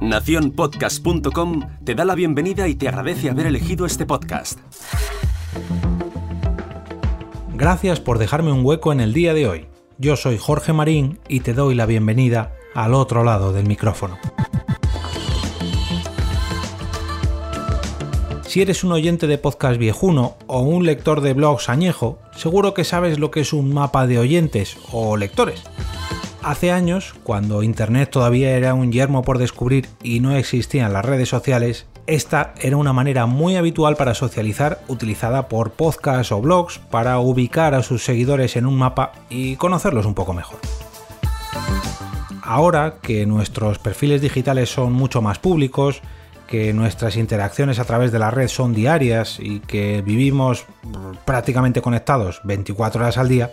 Naciónpodcast.com te da la bienvenida y te agradece haber elegido este podcast. Gracias por dejarme un hueco en el día de hoy. Yo soy Jorge Marín y te doy la bienvenida al otro lado del micrófono. Si eres un oyente de podcast viejuno o un lector de blogs añejo, seguro que sabes lo que es un mapa de oyentes o lectores. Hace años, cuando Internet todavía era un yermo por descubrir y no existían las redes sociales, esta era una manera muy habitual para socializar utilizada por podcasts o blogs para ubicar a sus seguidores en un mapa y conocerlos un poco mejor. Ahora que nuestros perfiles digitales son mucho más públicos, que nuestras interacciones a través de la red son diarias y que vivimos prácticamente conectados 24 horas al día,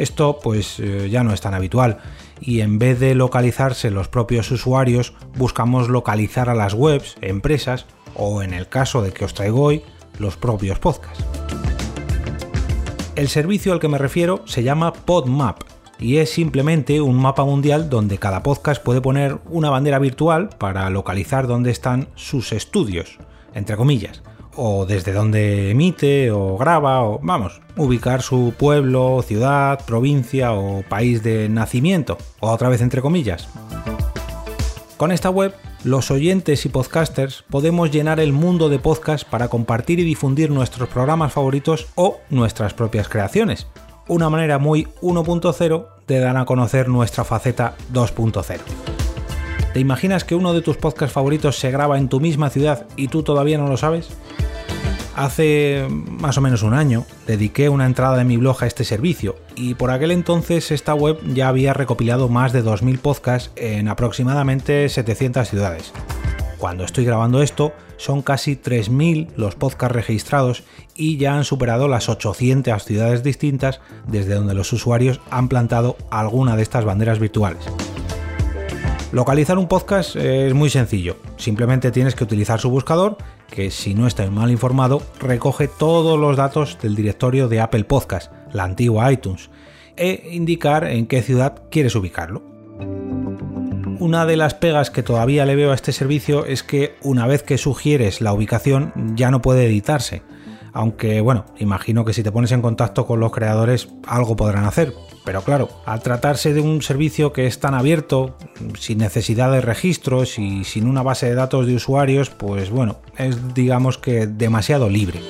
esto pues eh, ya no es tan habitual y en vez de localizarse los propios usuarios, buscamos localizar a las webs, empresas o en el caso de que os traigo hoy, los propios podcasts. El servicio al que me refiero se llama PodMap y es simplemente un mapa mundial donde cada podcast puede poner una bandera virtual para localizar dónde están sus estudios, entre comillas, o desde dónde emite o graba o vamos, ubicar su pueblo, ciudad, provincia o país de nacimiento, o otra vez entre comillas. Con esta web, los oyentes y podcasters podemos llenar el mundo de podcast para compartir y difundir nuestros programas favoritos o nuestras propias creaciones. Una manera muy 1.0 de dar a conocer nuestra faceta 2.0. ¿Te imaginas que uno de tus podcasts favoritos se graba en tu misma ciudad y tú todavía no lo sabes? Hace más o menos un año dediqué una entrada de mi blog a este servicio y por aquel entonces esta web ya había recopilado más de 2.000 podcasts en aproximadamente 700 ciudades. Cuando estoy grabando esto son casi 3.000 los podcasts registrados y ya han superado las 800 ciudades distintas desde donde los usuarios han plantado alguna de estas banderas virtuales. Localizar un podcast es muy sencillo, simplemente tienes que utilizar su buscador, que si no estás mal informado, recoge todos los datos del directorio de Apple Podcast, la antigua iTunes, e indicar en qué ciudad quieres ubicarlo. Una de las pegas que todavía le veo a este servicio es que una vez que sugieres la ubicación ya no puede editarse, aunque bueno, imagino que si te pones en contacto con los creadores algo podrán hacer. Pero claro, al tratarse de un servicio que es tan abierto, sin necesidad de registros y sin una base de datos de usuarios, pues bueno, es digamos que demasiado libre.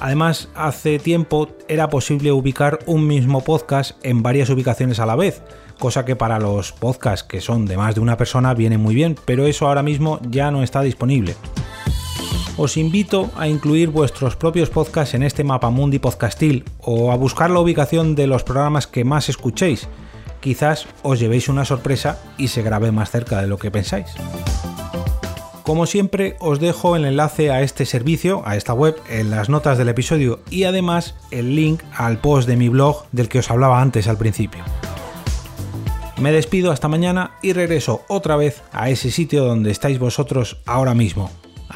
Además, hace tiempo era posible ubicar un mismo podcast en varias ubicaciones a la vez, cosa que para los podcasts que son de más de una persona viene muy bien, pero eso ahora mismo ya no está disponible os invito a incluir vuestros propios podcasts en este mapa mundi podcastil o a buscar la ubicación de los programas que más escuchéis. Quizás os llevéis una sorpresa y se grabe más cerca de lo que pensáis. Como siempre, os dejo el enlace a este servicio, a esta web, en las notas del episodio y además el link al post de mi blog del que os hablaba antes al principio. Me despido hasta mañana y regreso otra vez a ese sitio donde estáis vosotros ahora mismo,